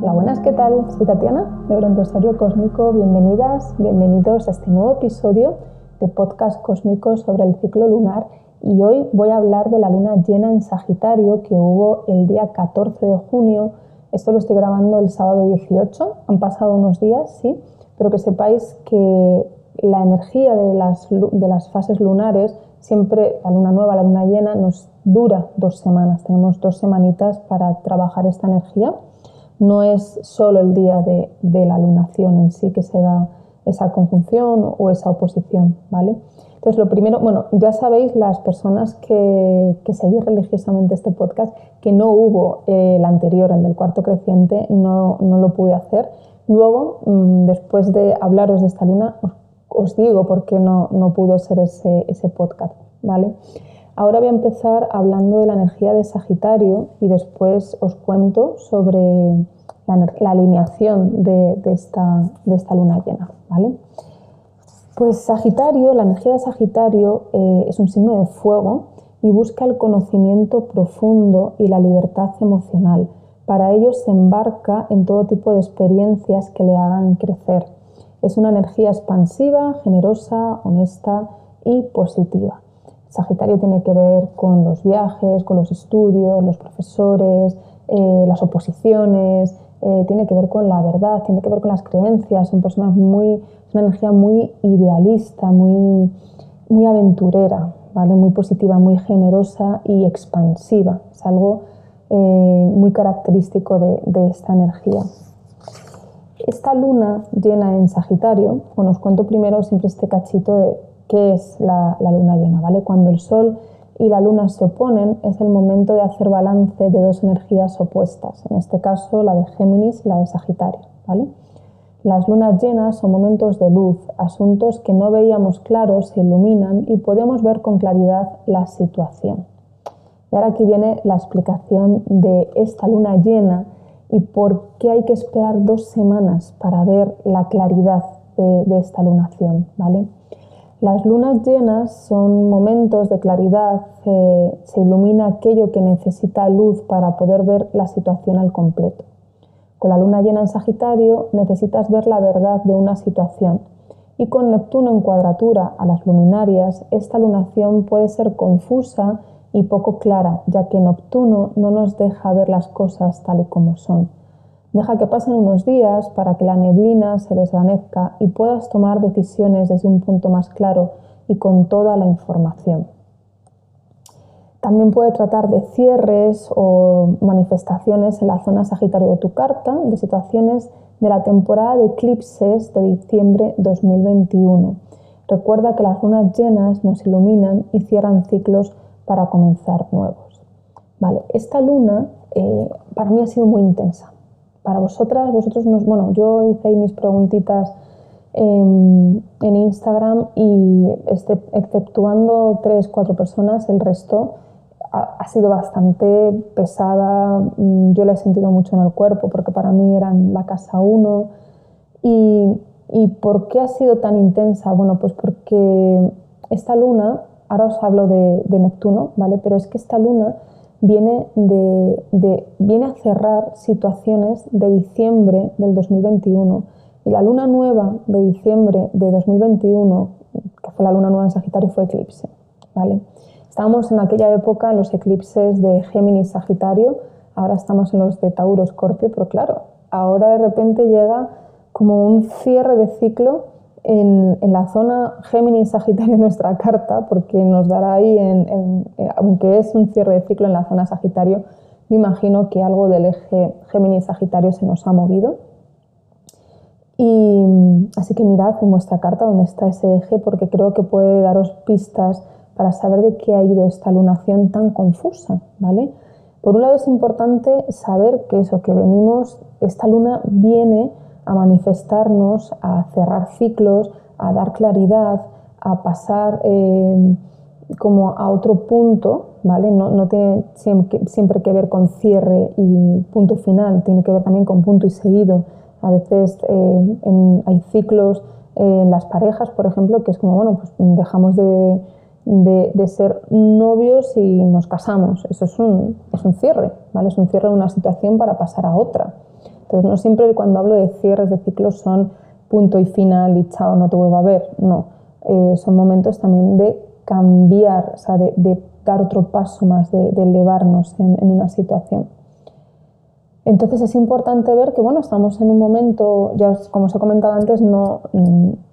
Hola, buenas, ¿qué tal? Soy Tatiana de Brontosaurio Cósmico. Bienvenidas, bienvenidos a este nuevo episodio de Podcast Cósmico sobre el ciclo lunar. Y hoy voy a hablar de la luna llena en Sagitario que hubo el día 14 de junio. Esto lo estoy grabando el sábado 18. Han pasado unos días, sí, pero que sepáis que la energía de las, de las fases lunares, siempre la luna nueva, la luna llena, nos dura dos semanas. Tenemos dos semanitas para trabajar esta energía no es solo el día de, la lunación en sí que se da esa conjunción o esa oposición, ¿vale? Entonces, lo primero, bueno, ya sabéis las personas que, que seguís religiosamente este podcast que no hubo eh, el anterior, el del cuarto creciente, no, lo pude hacer. Luego, mm, después de hablaros de esta luna, os, digo por qué no, no pudo ser ese, ese podcast, ¿vale? Ahora voy a empezar hablando de la energía de Sagitario y después os cuento sobre la, alineación de, esta, de, esta, luna llena. ¿vale? Pues Sagitario, la energía de Sagitario eh, es un signo de fuego y busca el conocimiento profundo y la libertad emocional. Para ello se embarca en todo tipo de experiencias que le hagan crecer. Es una energía expansiva, generosa, honesta y positiva. Sagitario tiene que ver con los viajes, con los estudios, los profesores, eh, las oposiciones, eh, tiene que ver con la verdad, tiene que ver con las creencias, son personas muy, una energía muy idealista, muy, muy aventurera, ¿vale? muy positiva, muy generosa y expansiva. Es algo eh, muy característico de, esta energía. Esta luna llena en Sagitario, bueno, os cuento primero siempre este cachito de qué es la, luna llena, ¿vale? Cuando el Sol y la luna se oponen, es el momento de hacer balance de dos energías opuestas, en este caso la de Géminis y la de Sagitario. ¿vale? Las lunas llenas son momentos de luz, asuntos que no veíamos claros se iluminan y podemos ver con claridad la situación. Y ahora aquí viene la explicación de esta luna llena y por qué hay que esperar dos semanas para ver la claridad de, de esta lunación. ¿vale? Las lunas llenas son momentos de claridad, se ilumina aquello que necesita luz para poder ver la situación al completo. Con la luna llena en Sagitario necesitas ver la verdad de una situación y con Neptuno en cuadratura a las luminarias, esta lunación puede ser confusa y poco clara, ya que Neptuno no nos deja ver las cosas tal y como son. Deja que pasen unos días para que la neblina se desvanezca y puedas tomar decisiones desde un punto más claro y con toda la información. También puede tratar de cierres o manifestaciones en la zona Sagitario de tu carta, de situaciones de la temporada de eclipses de diciembre 2021. Recuerda que las lunas llenas nos iluminan y cierran ciclos para comenzar nuevos. Vale, esta luna eh, para mí ha sido muy intensa para vosotras, vosotros nos, bueno, yo hice mis preguntitas en, Instagram y este, exceptuando tres, cuatro personas, el resto ha, sido bastante pesada. Mm, yo la he sentido mucho en el cuerpo porque para mí eran la casa uno. Y, ¿Y por qué ha sido tan intensa? Bueno, pues porque esta luna, ahora os hablo de Neptuno, ¿vale? Pero es que esta luna viene, de, viene a cerrar situaciones de diciembre del 2021. Y la luna nueva de diciembre de 2021, que fue la luna nueva en Sagitario, fue eclipse. ¿vale? Estábamos en aquella época en los eclipses de Géminis Sagitario, ahora estamos en los de Tauro Escorpio, pero claro, ahora de repente llega como un cierre de ciclo en, la zona Géminis-Sagitario nuestra carta, porque nos dará ahí, en, eh, aunque es un cierre de ciclo en la zona Sagitario, me imagino que algo del eje Géminis-Sagitario se nos ha movido. Y así que mirad en vuestra carta dónde está ese eje, porque creo que puede daros pistas para saber de qué ha ido esta lunación tan confusa, ¿vale? Por un lado es importante saber que eso, que venimos, esta luna viene a manifestarnos, a cerrar ciclos, a dar claridad, a pasar eh, como a otro punto, ¿vale? No, tiene siempre, que ver con cierre y punto final, tiene que ver también con punto y seguido. A veces eh, hay ciclos en las parejas, por ejemplo, que es como, bueno, pues dejamos de, ser novios y nos casamos. Eso es un, es un cierre, ¿vale? Es un cierre de una situación para pasar a otra. Entonces, no siempre cuando hablo de cierres de ciclos son punto y final y chao, no te vuelvo a ver. No, eh, son momentos también de cambiar, o sea, de, dar otro paso más, de, elevarnos en, una situación. Entonces es importante ver que bueno, estamos en un momento, ya como os he comentado antes, no,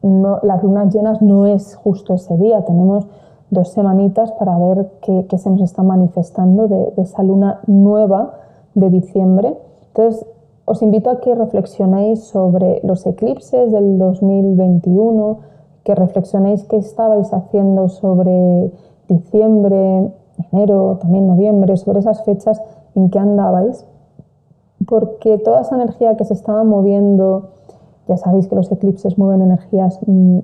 no, las lunas llenas no es justo ese día, tenemos dos semanitas para ver qué, se nos está manifestando de, de, esa luna nueva de diciembre. Entonces os invito a que reflexionéis sobre los eclipses del 2021, que reflexionéis qué estabais haciendo sobre diciembre, enero, también noviembre, sobre esas fechas en que andabais, porque toda esa energía que se estaba moviendo, ya sabéis que los eclipses mueven energías, mm,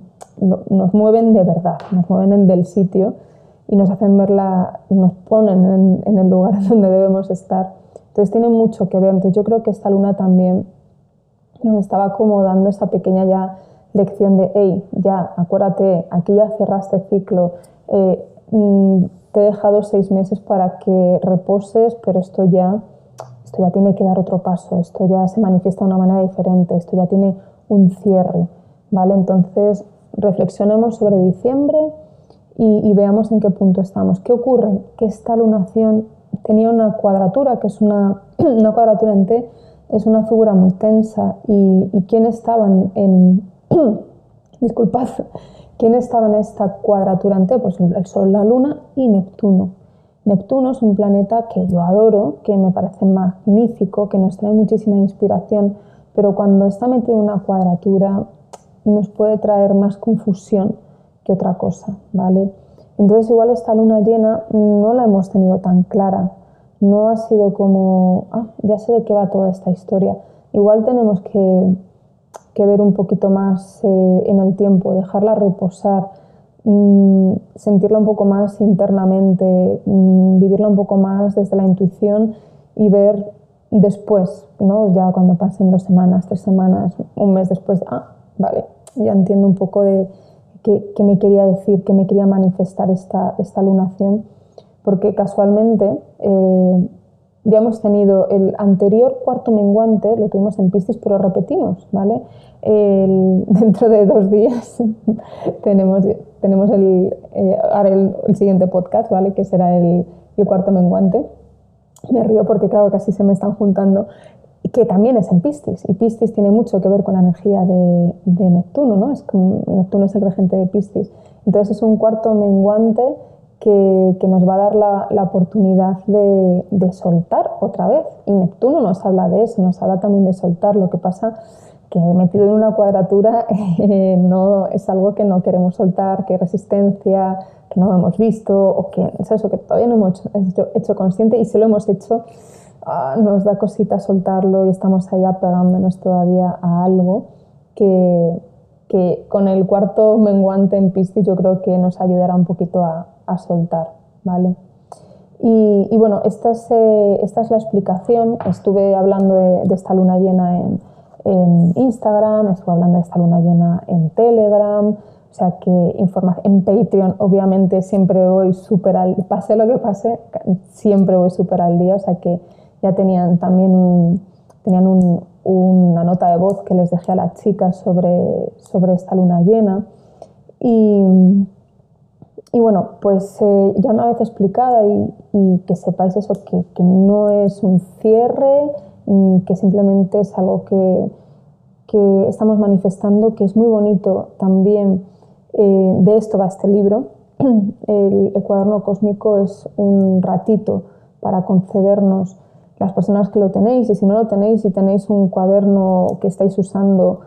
nos mueven de verdad, nos mueven del sitio y nos hacen verla, nos ponen en, en el lugar donde debemos estar. Entonces tiene mucho que ver. Entonces yo creo que esta luna también nos estaba como dando esa pequeña ya lección de, hey, ya, acuérdate, aquí ya cerraste ciclo, eh, mm, te he dejado seis meses para que reposes, pero esto ya, esto ya tiene que dar otro paso, esto ya se manifiesta de una manera diferente, esto ya tiene un cierre, ¿vale? Entonces, reflexionemos sobre diciembre y, y veamos en qué punto estamos. ¿Qué ocurre? Que esta lunación tenía una cuadratura, que es una, una cuadratura en es una figura muy tensa. ¿Y, y quién estaba en, en disculpad, quién estaba en esta cuadratura en T? Pues el Sol, la Luna y Neptuno. Neptuno es un planeta que yo adoro, que me parece magnífico, que nos trae muchísima inspiración, pero cuando está metido en una cuadratura nos puede traer más confusión que otra cosa, ¿vale? Entonces igual esta luna llena no la hemos tenido tan clara, no ha sido como, ah, ya sé de qué va toda esta historia. Igual tenemos que, ver un poquito más eh, en el tiempo, dejarla reposar, mm, sentirla un poco más internamente, mm, vivirla un poco más desde la intuición y ver después, ¿no? ya cuando pasen dos semanas, tres semanas, un mes después, ah, vale, ya entiendo un poco de qué, me quería decir, qué me quería manifestar esta, esta lunación, porque casualmente eh, ya hemos tenido el anterior cuarto menguante, lo tuvimos en Piscis, pero repetimos, ¿vale? dentro de dos días tenemos, tenemos el, eh, el, siguiente podcast, ¿vale? Que será el, el cuarto menguante. Me río porque, claro, casi se me están juntando que también es en Piscis, y Piscis tiene mucho que ver con la energía de, Neptuno, ¿no? Es como, Neptuno es el regente de Piscis. Entonces es un cuarto menguante que, nos va a dar la, oportunidad de, soltar otra vez. Y Neptuno nos habla de eso, nos habla también de soltar. Lo que pasa que metido en una cuadratura eh, no es algo que no queremos soltar, que resistencia, que no hemos visto, o que es eso, que todavía no hemos hecho, hecho consciente y si lo hemos hecho Ah, nos da cosita soltarlo y estamos ahí apegándonos todavía a algo que, que con el cuarto menguante en Piscis yo creo que nos ayudará un poquito a, a soltar, ¿vale? Y, y bueno, esta es, eh, esta es, la explicación. Estuve hablando de, de esta luna llena en, en, Instagram, estuve hablando de esta luna llena en Telegram, o sea que en Patreon obviamente siempre voy súper al, pase lo que pase, siempre voy súper al día, o sea que ya tenían también tenían un, una nota de voz que les dejé a las chicas sobre, sobre esta luna llena. Y, y bueno, pues eh, ya una vez explicada y, que sepáis eso, que, que, no es un cierre, mm, que simplemente es algo que, que estamos manifestando, que es muy bonito también. Eh, de esto va este libro. El cuaderno cósmico es un ratito para concedernos las personas que lo tenéis y si no lo tenéis y tenéis un cuaderno que estáis usando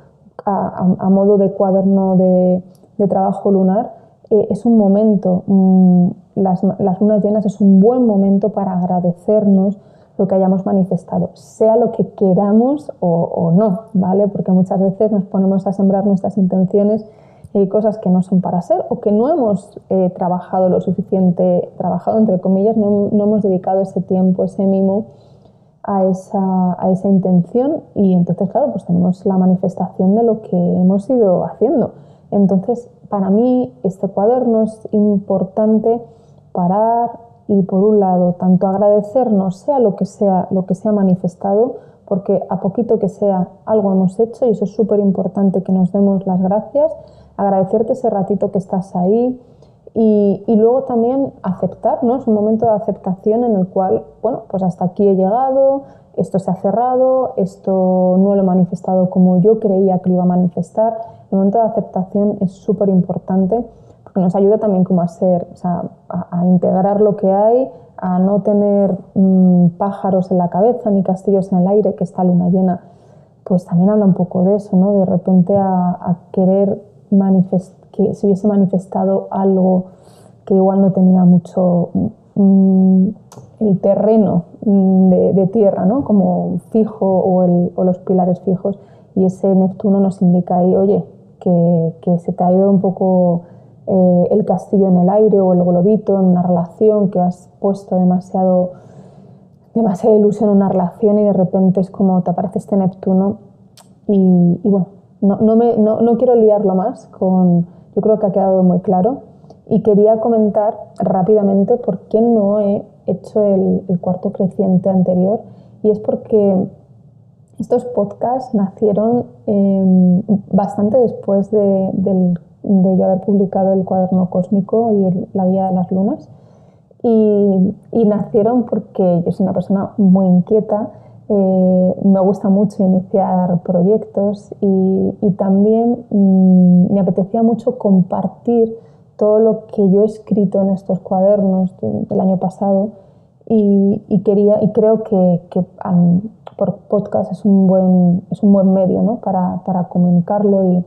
a, modo de cuaderno de, trabajo lunar, eh, es un momento, mm, las, lunas llenas es un buen momento para agradecernos lo que hayamos manifestado, sea lo que queramos o, no, ¿vale? Porque muchas veces nos ponemos a sembrar nuestras intenciones y cosas que no son para ser o que no hemos eh, trabajado lo suficiente, trabajado entre comillas, no, no hemos dedicado ese tiempo, ese mimo a esa, a esa intención y entonces, claro, pues tenemos la manifestación de lo que hemos ido haciendo. Entonces, para mí este cuaderno es importante parar y por un lado tanto agradecernos sea lo que sea lo que se ha manifestado porque a poquito que sea algo hemos hecho y eso es súper importante que nos demos las gracias, agradecerte ese ratito que estás ahí y, y, luego también aceptar, ¿no? Es un momento de aceptación en el cual, bueno, pues hasta aquí he llegado, esto se ha cerrado, esto no lo he manifestado como yo creía que lo iba a manifestar. El momento de aceptación es súper importante porque nos ayuda también como a ser, o sea, a, integrar lo que hay, a no tener mm, pájaros en la cabeza ni castillos en el aire, que está luna llena, pues también habla un poco de eso, ¿no? De repente a, querer que se hubiese manifestado algo que igual no tenía mucho mm, el terreno mm, de, tierra, ¿no? Como fijo o, los pilares fijos. Y ese Neptuno nos indica ahí, oye, que, se te ha ido un poco eh, el castillo en el aire o el globito en una relación, que has puesto demasiado, demasiada ilusión en una relación y de repente es como te aparece este Neptuno y, bueno, no, no, me, no, no, quiero liarlo más, con, yo creo que ha quedado muy claro y quería comentar rápidamente por qué no he hecho el, cuarto creciente anterior y es porque estos podcasts nacieron eh, bastante después de, de yo haber publicado el cuaderno cósmico y la guía de las lunas. Y, nacieron porque yo soy una persona muy inquieta, eh, me gusta mucho iniciar proyectos y, también mm, me apetecía mucho compartir todo lo que yo he escrito en estos cuadernos del año pasado y, quería y creo que, por podcast es un buen, es un buen medio ¿no? para, para comunicarlo y,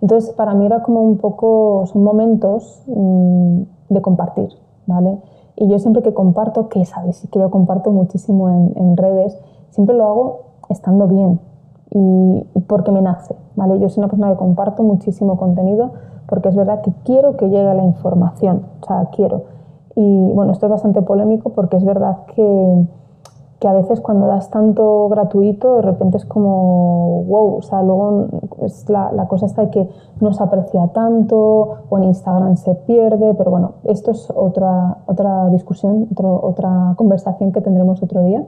entonces, para mí era como un poco, son momentos mm, de compartir, ¿vale? Y yo siempre que comparto, que sabéis que yo comparto muchísimo en, redes, siempre lo hago estando bien y porque me nace, ¿vale? Yo soy una persona que comparto muchísimo contenido porque es verdad que quiero que llegue la información, o sea, quiero. Y bueno, esto es bastante polémico porque es verdad que que a veces cuando das tanto gratuito de repente es como wow, o sea, luego es la, la, cosa está de que no se aprecia tanto o en Instagram se pierde, pero bueno, esto es otra, otra discusión, otro, otra conversación que tendremos otro día.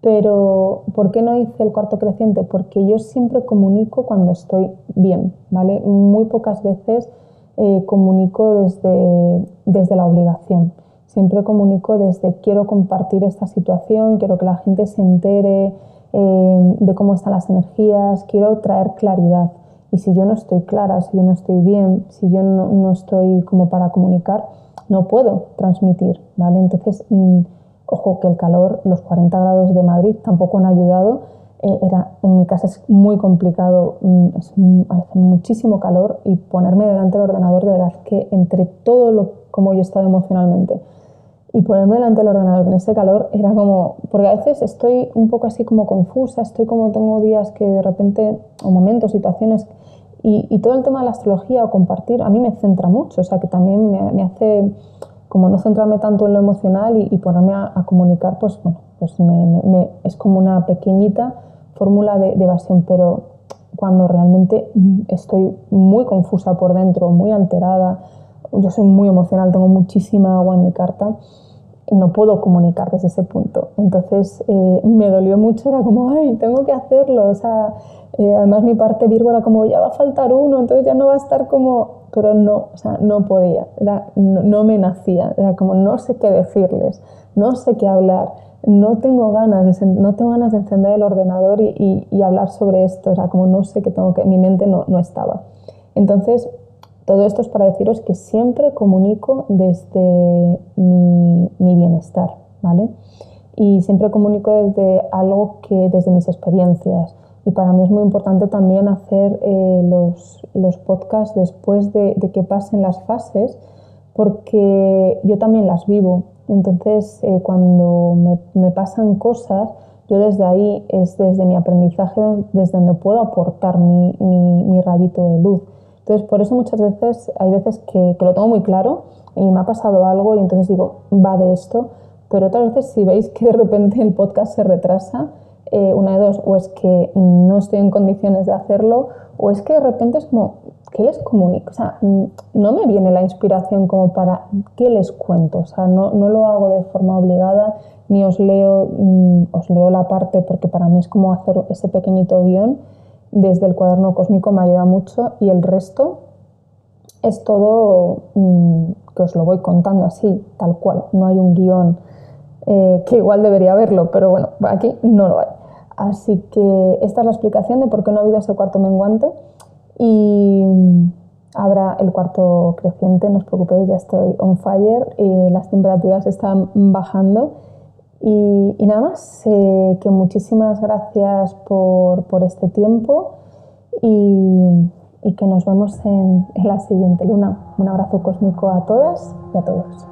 Pero, ¿por qué no hice el cuarto creciente? Porque yo siempre comunico cuando estoy bien, ¿vale? Muy pocas veces eh, comunico desde, desde la obligación. Siempre comunico desde quiero compartir esta situación, quiero que la gente se entere eh, de cómo están las energías, quiero traer claridad. Y si yo no estoy clara, si yo no estoy bien, si yo no, estoy como para comunicar, no puedo transmitir, ¿vale? Entonces, mm, ojo que el calor, los 40 grados de Madrid tampoco han ayudado. Eh, era, en mi casa es muy complicado, mm, es, hace muchísimo calor y ponerme delante del ordenador, de verdad que entre todo lo como yo he estado emocionalmente, y ponerme delante del ordenador con ese calor era como, porque a veces estoy un poco así como confusa, estoy como, tengo días que de repente, o momentos, situaciones, y, y todo el tema de la astrología o compartir, a mí me centra mucho, o sea que también me, me hace como no centrarme tanto en lo emocional y, ponerme a, comunicar, pues bueno, pues me, me, es como una pequeñita fórmula de, de evasión, pero cuando realmente estoy muy confusa por dentro, muy alterada, yo soy muy emocional, tengo muchísima agua en mi carta y no puedo comunicar desde ese punto. Entonces eh, me dolió mucho, era como, ay, tengo que hacerlo. O sea, eh, además mi parte Virgo era como, ya va a faltar uno, entonces ya no va a estar como, pero no, o sea, no podía, no, me nacía, era como, no sé qué decirles, no sé qué hablar, no tengo ganas de, no tengo ganas de encender el ordenador y, y, hablar sobre esto, o sea, como no sé qué tengo que, mi mente no, no estaba. Entonces todo esto es para deciros que siempre comunico desde mi, bienestar, ¿vale? Y siempre comunico desde algo que, desde mis experiencias. Y para mí es muy importante también hacer eh, los, los, podcasts después de, que pasen las fases, porque yo también las vivo. Entonces, eh, cuando me, me pasan cosas, yo desde ahí es desde mi aprendizaje, desde donde puedo aportar mi, mi, mi rayito de luz. Entonces, por eso muchas veces, hay veces que, lo tengo muy claro y me ha pasado algo y entonces digo, va de esto, pero otras veces si veis que de repente el podcast se retrasa, eh, una de dos, o es que no estoy en condiciones de hacerlo, o es que de repente es como, ¿qué les comunico? O sea, no me viene la inspiración como para, ¿qué les cuento? O sea, no, no lo hago de forma obligada, ni os leo, mm, os leo la parte, porque para mí es como hacer ese pequeñito guion desde el cuaderno cósmico me ayuda mucho y el resto es todo mm, que os lo voy contando así, tal cual. No hay un guion eh, que igual debería haberlo, pero bueno, aquí no lo hay. Así que esta es la explicación de por qué no ha habido ese cuarto menguante y habrá el cuarto creciente, no os preocupéis, ya estoy on fire y las temperaturas están bajando. Y, nada más, que muchísimas gracias por, por este tiempo y, y, que nos vemos en, en la siguiente luna. Un abrazo cósmico a todas y a todos.